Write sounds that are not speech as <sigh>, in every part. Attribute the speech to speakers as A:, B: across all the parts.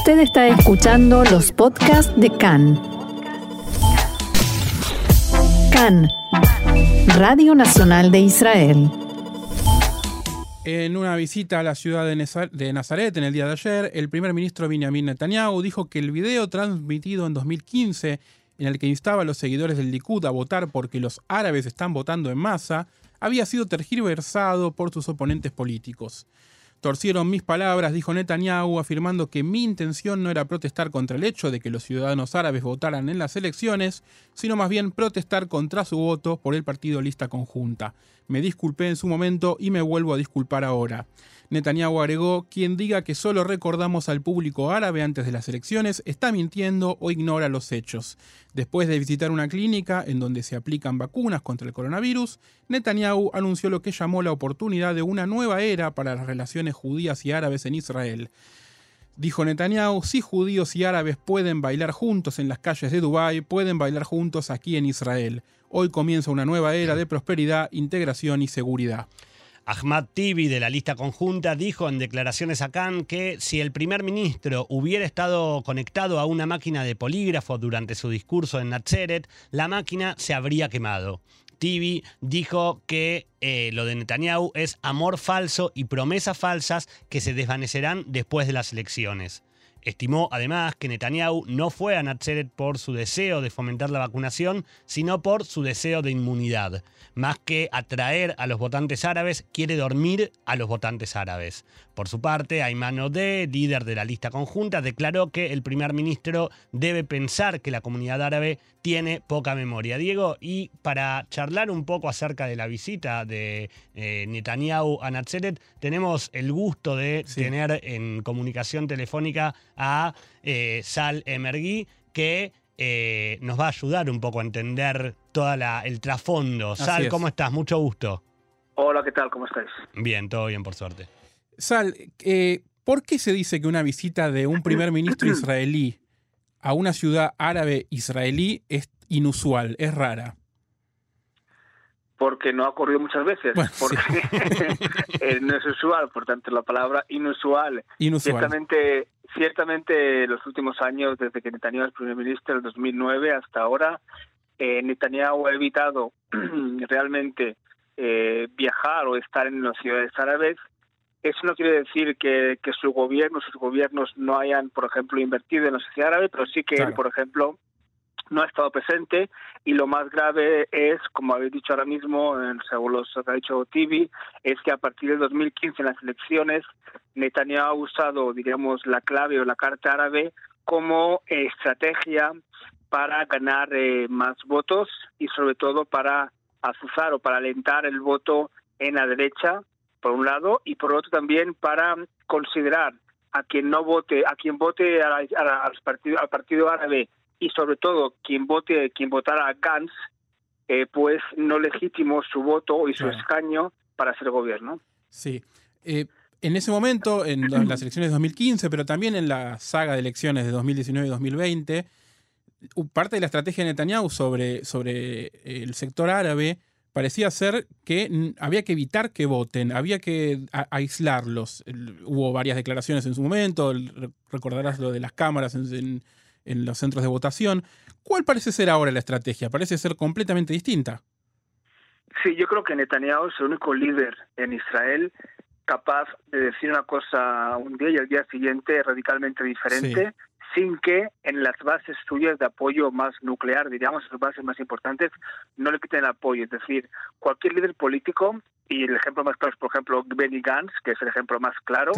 A: Usted está escuchando los podcasts de CAN. CAN, Radio Nacional de Israel.
B: En una visita a la ciudad de Nazaret en el día de ayer, el primer ministro Benjamin Netanyahu dijo que el video transmitido en 2015 en el que instaba a los seguidores del Likud a votar porque los árabes están votando en masa, había sido tergiversado por sus oponentes políticos. Torcieron mis palabras, dijo Netanyahu, afirmando que mi intención no era protestar contra el hecho de que los ciudadanos árabes votaran en las elecciones, sino más bien protestar contra su voto por el partido lista conjunta. Me disculpé en su momento y me vuelvo a disculpar ahora. Netanyahu agregó, quien diga que solo recordamos al público árabe antes de las elecciones está mintiendo o ignora los hechos. Después de visitar una clínica en donde se aplican vacunas contra el coronavirus, Netanyahu anunció lo que llamó la oportunidad de una nueva era para las relaciones judías y árabes en Israel. Dijo Netanyahu, si judíos y árabes pueden bailar juntos en las calles de Dubái, pueden bailar juntos aquí en Israel. Hoy comienza una nueva era de prosperidad, integración y seguridad.
C: Ahmad Tibi de la lista conjunta dijo en declaraciones a Cannes que si el primer ministro hubiera estado conectado a una máquina de polígrafo durante su discurso en Natseret, la máquina se habría quemado. Tibi dijo que eh, lo de Netanyahu es amor falso y promesas falsas que se desvanecerán después de las elecciones. Estimó además que Netanyahu no fue a Natseret por su deseo de fomentar la vacunación, sino por su deseo de inmunidad. Más que atraer a los votantes árabes, quiere dormir a los votantes árabes. Por su parte, Ayman Odeh, líder de la lista conjunta, declaró que el primer ministro debe pensar que la comunidad árabe tiene poca memoria. Diego, y para charlar un poco acerca de la visita de eh, Netanyahu a Natseret, tenemos el gusto de tener en comunicación telefónica a eh, Sal Emergui, que eh, nos va a ayudar un poco a entender todo el trasfondo. Sal, ¿cómo estás? Mucho gusto.
D: Hola, ¿qué tal? ¿Cómo estáis?
C: Bien, todo bien, por suerte.
B: Sal, eh, ¿por qué se dice que una visita de un primer <clears throat> ministro israelí a una ciudad árabe israelí es inusual, es rara?
D: Porque no ha ocurrido muchas veces, porque <laughs> no es usual, por tanto la palabra inusual.
B: inusual.
D: Ciertamente, ciertamente los últimos años, desde que Netanyahu es primer ministro, el 2009 hasta ahora, eh, Netanyahu ha evitado <clears throat> realmente eh, viajar o estar en las ciudades árabes. Eso no quiere decir que, que su gobierno, sus gobiernos no hayan, por ejemplo, invertido en la sociedad árabe, pero sí que él, por ejemplo, no ha estado presente y lo más grave es, como habéis dicho ahora mismo, según lo que ha dicho Tibi, es que a partir de 2015 en las elecciones Netanyahu ha usado, digamos, la clave o la carta árabe como estrategia para ganar eh, más votos y sobre todo para azuzar o para alentar el voto en la derecha, por un lado, y por otro también para considerar a quien no vote, a quien vote al, partido, al partido árabe y sobre todo quien vote, quien votara a Gantz, eh, pues no legítimo su voto y su escaño para ser gobierno.
B: Sí. Eh, en ese momento, en las elecciones de 2015, pero también en la saga de elecciones de 2019 y 2020, parte de la estrategia de Netanyahu sobre, sobre el sector árabe parecía ser que había que evitar que voten, había que aislarlos. Hubo varias declaraciones en su momento, recordarás lo de las cámaras en en los centros de votación. ¿Cuál parece ser ahora la estrategia? Parece ser completamente distinta.
D: Sí, yo creo que Netanyahu es el único líder en Israel capaz de decir una cosa un día y al día siguiente radicalmente diferente, sin que en las bases suyas de apoyo más nuclear, diríamos, las bases más importantes, no le quiten el apoyo. Es decir, cualquier líder político, y el ejemplo más claro es, por ejemplo, Benny Gantz, que es el ejemplo más claro,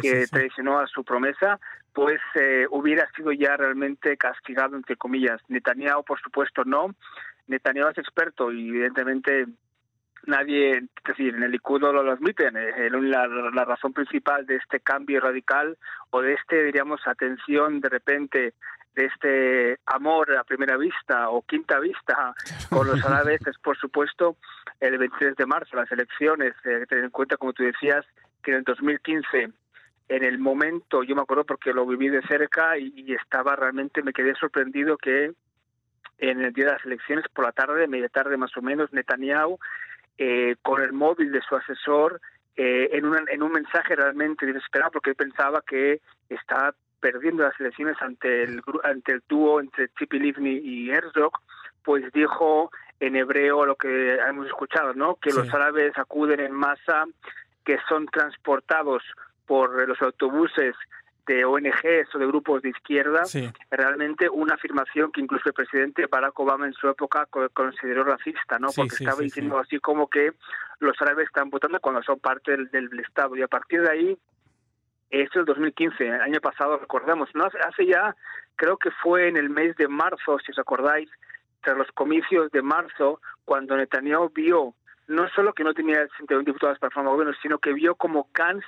D: que traicionó a su promesa, pues eh, hubiera sido ya realmente castigado, entre comillas. Netanyahu, por supuesto, no. Netanyahu es experto y evidentemente nadie, es decir, en el Likud lo admiten. Eh, la, la, razón principal de este cambio radical o de este, diríamos, atención de repente de este amor a primera vista o quinta vista con los árabes <laughs> es, por supuesto, el 23 de marzo, las elecciones. Eh, tener en cuenta, como tú decías, que en el 2015 en el momento, yo me acuerdo porque lo viví de cerca y, estaba realmente, me quedé sorprendido que en el día de las elecciones, por la tarde, media tarde más o menos, Netanyahu eh, con el móvil de su asesor eh, en, en un mensaje realmente desesperado porque él pensaba que estaba perdiendo las elecciones ante el, ante el dúo entre Tzipi Livni y Herzog, pues dijo en hebreo lo que hemos escuchado, ¿no? Que los árabes acuden en masa, que son transportados por los autobuses de ONGs o de grupos de izquierda, realmente una afirmación que incluso el presidente Barack Obama en su época consideró racista, ¿no? Porque estaba diciendo así como que los árabes están votando cuando son parte del, del Estado. Y a partir de ahí, eso es el 2015, el año pasado, recordamos, ¿no? Hace ya, creo que fue en el mes de marzo, si os acordáis, tras los comicios de marzo, cuando Netanyahu vio no solo que no tenía 61 diputados para formar gobierno, sino que vio como Gantz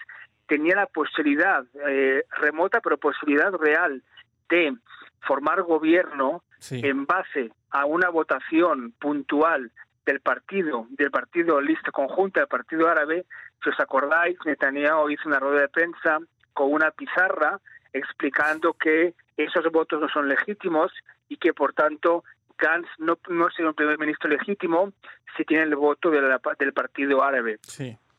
D: tenía la posibilidad eh, remota, pero posibilidad real de formar gobierno en base a una votación puntual del partido, del partido lista conjunta del partido árabe, si os acordáis, Netanyahu hizo una rueda de prensa con una pizarra explicando que esos votos no son legítimos y que por tanto Gantz no, no será un primer ministro legítimo si tiene el voto del partido árabe.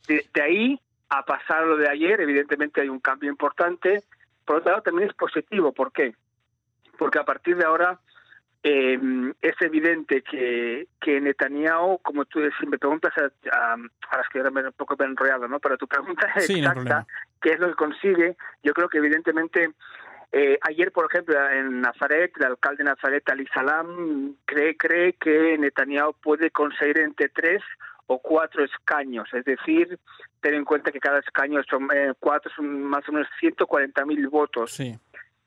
D: de, ahí a pasar lo de ayer, evidentemente hay un cambio importante. Por otro lado, también es positivo. ¿Por qué? Porque a partir de ahora eh, es evidente que, que Netanyahu, como tú me preguntas, a, a, las que un poco enrollado, ¿no? Pero tu pregunta es exacta, ¿qué es lo que consigue? Yo creo que evidentemente eh, ayer, por ejemplo, en Nazaret, el alcalde de Nazaret, Ali Salam, cree, cree que Netanyahu puede conseguir entre tres o cuatro escaños, es decir, ten en cuenta que cada escaño son eh, cuatro, son más o menos 140 mil votos.
B: Sí.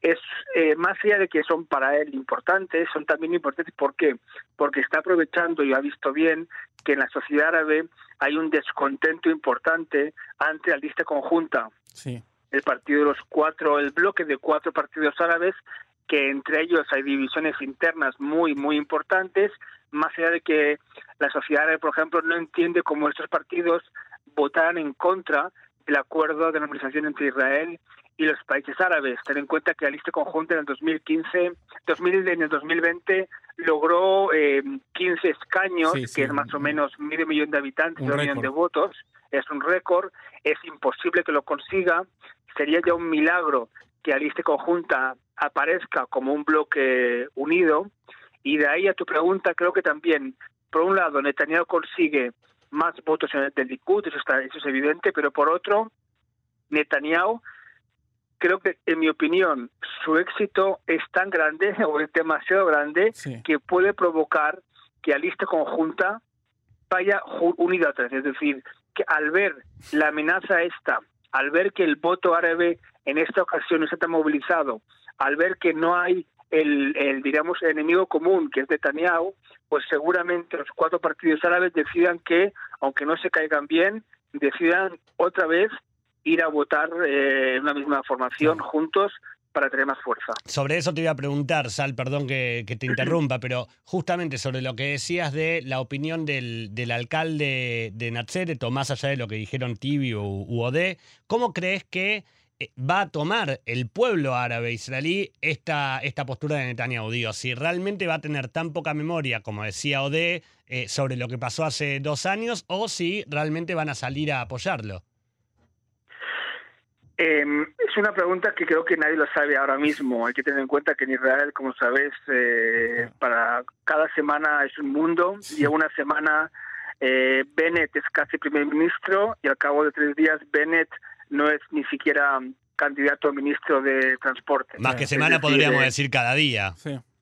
D: Es eh, más allá de que son para él importantes, son también importantes. ¿Por qué? Porque está aprovechando y ha visto bien que en la sociedad árabe hay un descontento importante ante la lista conjunta.
B: Sí.
D: El partido de los cuatro, el bloque de cuatro partidos árabes, que entre ellos hay divisiones internas muy, muy importantes, más allá de que la sociedad por ejemplo, no entiende cómo estos partidos votaran en contra del acuerdo de normalización entre Israel y los países árabes. Ten en cuenta que la lista conjunta en el 2015, 2000, en el 2020 logró eh, 15 escaños, que es más o menos medio millón de habitantes, un millón de votos. Es un récord, es imposible que lo consiga. Sería ya un milagro que la lista conjunta aparezca como un bloque unido y de ahí a tu pregunta, creo que también, por un lado, Netanyahu consigue más votos en el del Likud, eso, está, eso es evidente, pero por otro, Netanyahu, creo que, en mi opinión, su éxito es tan grande <laughs> o es demasiado grande que puede provocar que a lista conjunta vaya unida atrás. Es decir, que al ver la amenaza esta, al ver que el voto árabe en esta ocasión no está movilizado, al ver que no hay el, el, digamos, enemigo común, que es Netanyahu, pues seguramente los cuatro partidos árabes decidan que, aunque no se caigan bien, decidan otra vez ir a votar eh, en una misma formación juntos para tener más fuerza.
C: Sobre eso te iba a preguntar, Sal, perdón que, te <clears throat> interrumpa, pero justamente sobre lo que decías de la opinión del, del alcalde de Natseret, o más allá de lo que dijeron Tibio u, u Ode, ¿cómo crees que va a tomar el pueblo árabe israelí esta, esta postura de Netanyahu. Digo, si realmente va a tener tan poca memoria, como decía Ode, eh, sobre lo que pasó hace dos años, o si realmente van a salir a apoyarlo.
D: Em, es una pregunta que creo que nadie lo sabe ahora mismo. Hay que tener en cuenta que en Israel, como sabes, eh, para cada semana es un mundo y una semana Bennett es casi primer ministro y al cabo de tres días Bennett no es ni siquiera candidato a ministro de Transporte.
C: Más que semana podríamos decir cada día.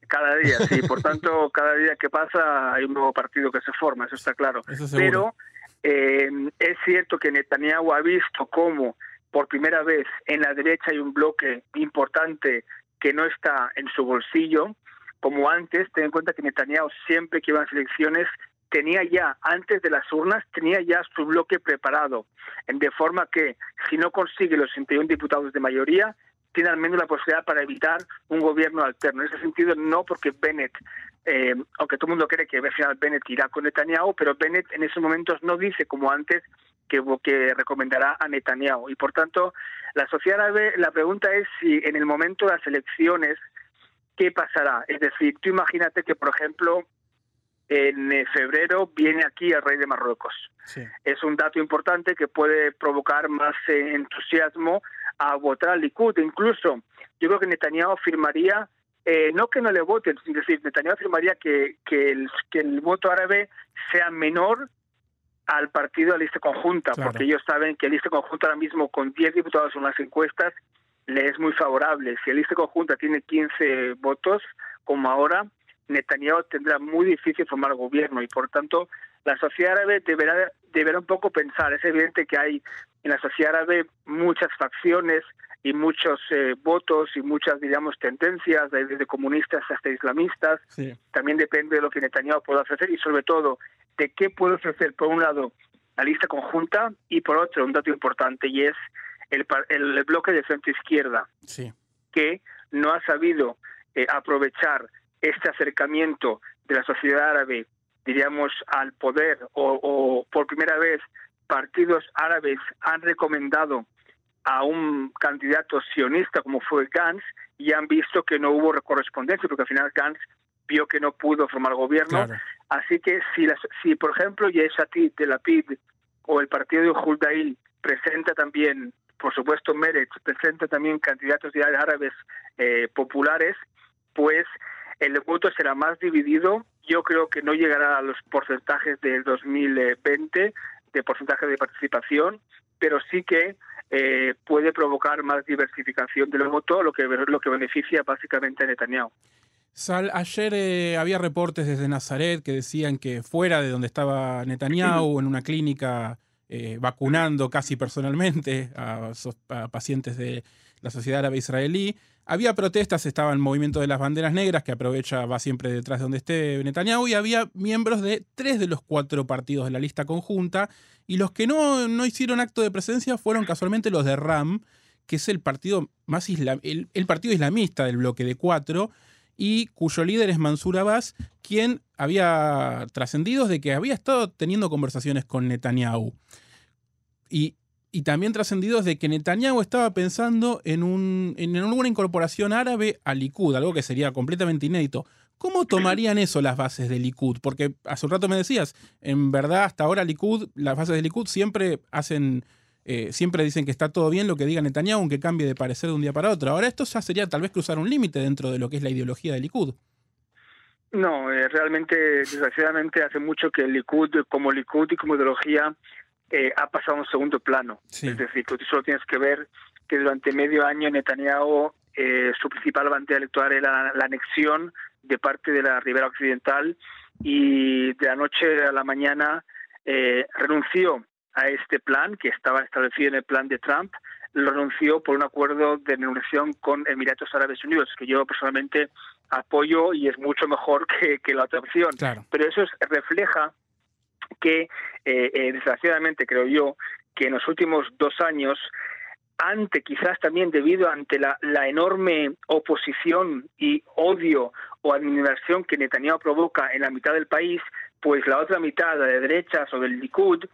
D: Cada día, sí. <laughs> Por tanto, cada día que pasa hay un nuevo partido que se forma, eso está claro. Pero eh, es cierto que Netanyahu ha visto cómo por primera vez en la derecha hay un bloque importante que no está en su bolsillo, como antes, ten en cuenta que Netanyahu siempre que iba a las elecciones tenía ya, antes de las urnas, tenía ya su bloque preparado, de forma que si no consigue los 61 diputados de mayoría, tiene al menos la posibilidad para evitar un gobierno alterno. En ese sentido, no porque Bennett, eh, aunque todo el mundo cree que al final Bennett irá con Netanyahu, pero Bennett en esos momentos no dice como antes que, que recomendará a Netanyahu. Y por tanto, la sociedad árabe, la pregunta es si en el momento de las elecciones, ¿qué pasará? Es decir, tú imagínate que, por ejemplo, en eh, febrero viene aquí el rey de Marruecos. Es un dato importante que puede provocar más eh, entusiasmo a votar al Likud. Incluso yo creo que Netanyahu firmaría, eh, no que no le voten, es decir, Netanyahu afirmaría que, que, el, que el voto árabe sea menor al partido de lista conjunta, porque ellos saben que el lista conjunta ahora mismo con 10 diputados en las encuestas le es muy favorable. Si el lista conjunta tiene 15 votos, como ahora, Netanyahu tendrá muy difícil formar gobierno y por tanto la sociedad árabe deberá, deberá un poco pensar. Es evidente que hay en la sociedad árabe muchas facciones y muchos eh, votos y muchas, digamos, tendencias, desde comunistas hasta islamistas. También depende de lo que Netanyahu pueda ofrecer y sobre todo de qué puede ofrecer, por un lado, la lista conjunta y por otro, un dato importante y es el, el bloque de frente izquierda, que no ha sabido eh, aprovechar este acercamiento de la sociedad árabe, diríamos, al poder o, por primera vez partidos árabes han recomendado a un candidato sionista como fue Gantz y han visto que no hubo correspondencia porque al final Gantz vio que no pudo formar gobierno. Así que si, si por ejemplo Yeshatid de la PID o el partido de Huldail presenta también, por supuesto Meretz, presenta también candidatos de árabes eh, populares, pues el voto será más dividido. Yo creo que no llegará a los porcentajes del 2020 de porcentaje de participación, pero sí que eh, puede provocar más diversificación del voto, lo que, lo que beneficia básicamente a Netanyahu.
B: Sal, ayer eh, había reportes desde Nazaret que decían que fuera de donde estaba Netanyahu, <clears throat> en una clínica eh, vacunando casi personalmente a, pacientes de la sociedad árabe israelí, había protestas, estaba el movimiento de las banderas negras, que aprovecha, va siempre detrás de donde esté Netanyahu, y había miembros de tres de los cuatro partidos de la lista conjunta, y los que no, no hicieron acto de presencia fueron casualmente los de RAM, que es el partido más el, partido islamista del bloque de cuatro, y cuyo líder es Mansur Abbas, quien había trascendido de que había estado teniendo conversaciones con Netanyahu. Y y también trascendidos de que Netanyahu estaba pensando en, un, en incorporación árabe a Likud, algo que sería completamente inédito. ¿Cómo tomarían eso las bases de Likud? Porque hace un rato me decías, en verdad hasta ahora Likud, las bases de Likud siempre hacen, eh, siempre dicen que está todo bien lo que diga Netanyahu, aunque cambie de parecer de un día para otro. Ahora esto ya sería tal vez cruzar un límite dentro de lo que es la ideología de Likud.
D: No, eh, realmente, desgraciadamente, hace mucho que Likud, como Likud y como ideología, eh, ha pasado a un segundo plano. Es decir, tú solo tienes que ver que durante medio año Netanyahu, eh, su principal bandera electoral era la, anexión de parte de la ribera occidental y de la noche a la mañana eh, renunció a este plan que estaba establecido en el plan de Trump, lo renunció por un acuerdo de negociación con Emiratos Árabes Unidos, que yo personalmente apoyo y es mucho mejor que, que la otra opción. Pero eso refleja que eh, eh, desgraciadamente creo yo que en los últimos dos años ante quizás también debido ante la, la, enorme oposición y odio o admiración que Netanyahu provoca en la mitad del país, pues la otra mitad, la de derechas o del Likud,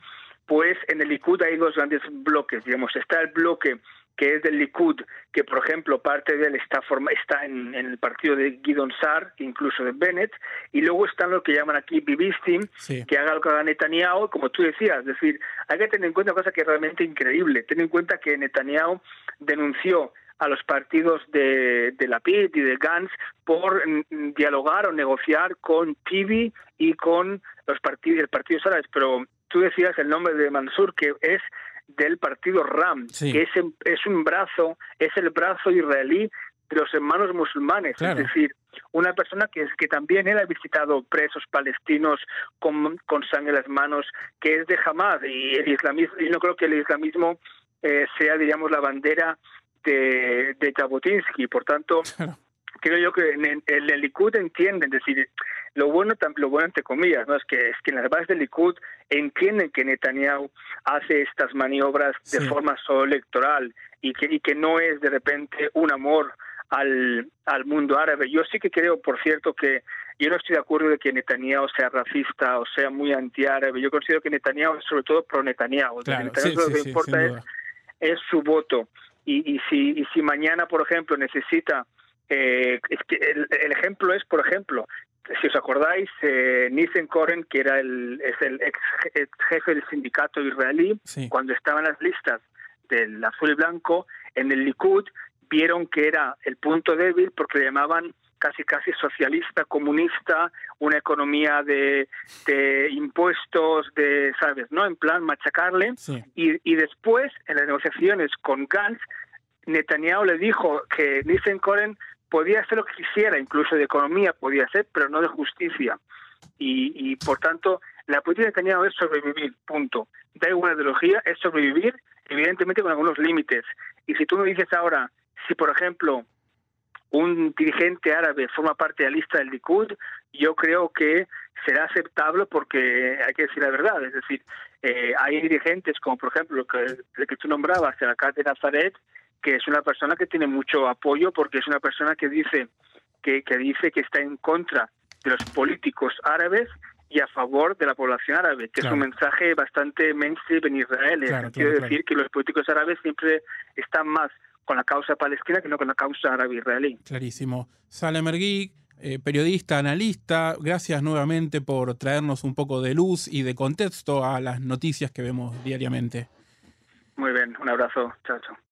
D: pues en el Likud hay dos grandes bloques, digamos, está el bloque que es del Likud, que por ejemplo parte de él está, forma, está en, el partido de Gidon Sar, incluso de Bennett, y luego están lo que llaman aquí Bibistim, que haga lo que haga Netanyahu, como tú decías, es decir, hay que tener en cuenta una cosa que es realmente increíble, ten en cuenta que Netanyahu denunció a los partidos de, de la PID y de Gantz por dialogar o negociar con Tibi y con los partidos, el Partido Árabes, pero tú decías el nombre de Mansur, que es del partido RAM, que es, es un brazo, es el brazo israelí de los hermanos musulmanes, es decir, una persona que es que también él ha visitado presos palestinos con, con sangre en las manos, que es de Hamas y el islamismo, y no creo que el islamismo eh, sea, digamos, la bandera de, de Jabotinsky, por tanto, creo yo que en el, Likud entienden, es decir, lo bueno, lo bueno entre comillas, no es que es que en las bases del Likud entienden que Netanyahu hace estas maniobras de forma solo electoral y que, y que no es de repente un amor al, al mundo árabe. Yo sí que creo, por cierto, que yo no estoy de acuerdo de que Netanyahu sea racista o sea muy antiárabe. Yo considero que Netanyahu es sobre todo pro Netanyahu. lo que importa es, es, su voto. Y, y, si, y si mañana, por ejemplo, necesita eh, es que el, ejemplo es, por ejemplo, si os acordáis, eh, Nissen Koren, que era el, es el ex, jefe del sindicato israelí, cuando estaba en las listas del azul y blanco, en el Likud vieron que era el punto débil porque le llamaban casi casi socialista, comunista, una economía de, de impuestos, de, ¿sabes? ¿No? En plan machacarle. Y, y después, en las negociaciones con Gantz, Netanyahu le dijo que Nissen Koren podía hacer lo que quisiera, incluso de economía podía ser, pero no de justicia. Y, y por tanto, la política de Netanyahu es sobrevivir, punto. Da igual la ideología, es sobrevivir, evidentemente con algunos límites. Y si tú me dices ahora, si por ejemplo un dirigente árabe forma parte de la lista del Likud, yo creo que será aceptable porque hay que decir la verdad. Es decir, eh, hay dirigentes como por ejemplo el que, que tú nombrabas, el alcalde de Nazaret, que es una persona que tiene mucho apoyo porque es una persona que dice que, que dice que está en contra de los políticos árabes y a favor de la población árabe, que es un mensaje bastante mainstream en Israel. Quiero decir que los políticos árabes siempre están más con la causa palestina que no con la causa árabe-israelí.
B: Clarísimo. Salem Ergui, eh, periodista, analista, gracias nuevamente por traernos un poco de luz y de contexto a las noticias que vemos diariamente.
D: Muy bien, un abrazo. Chao, chao.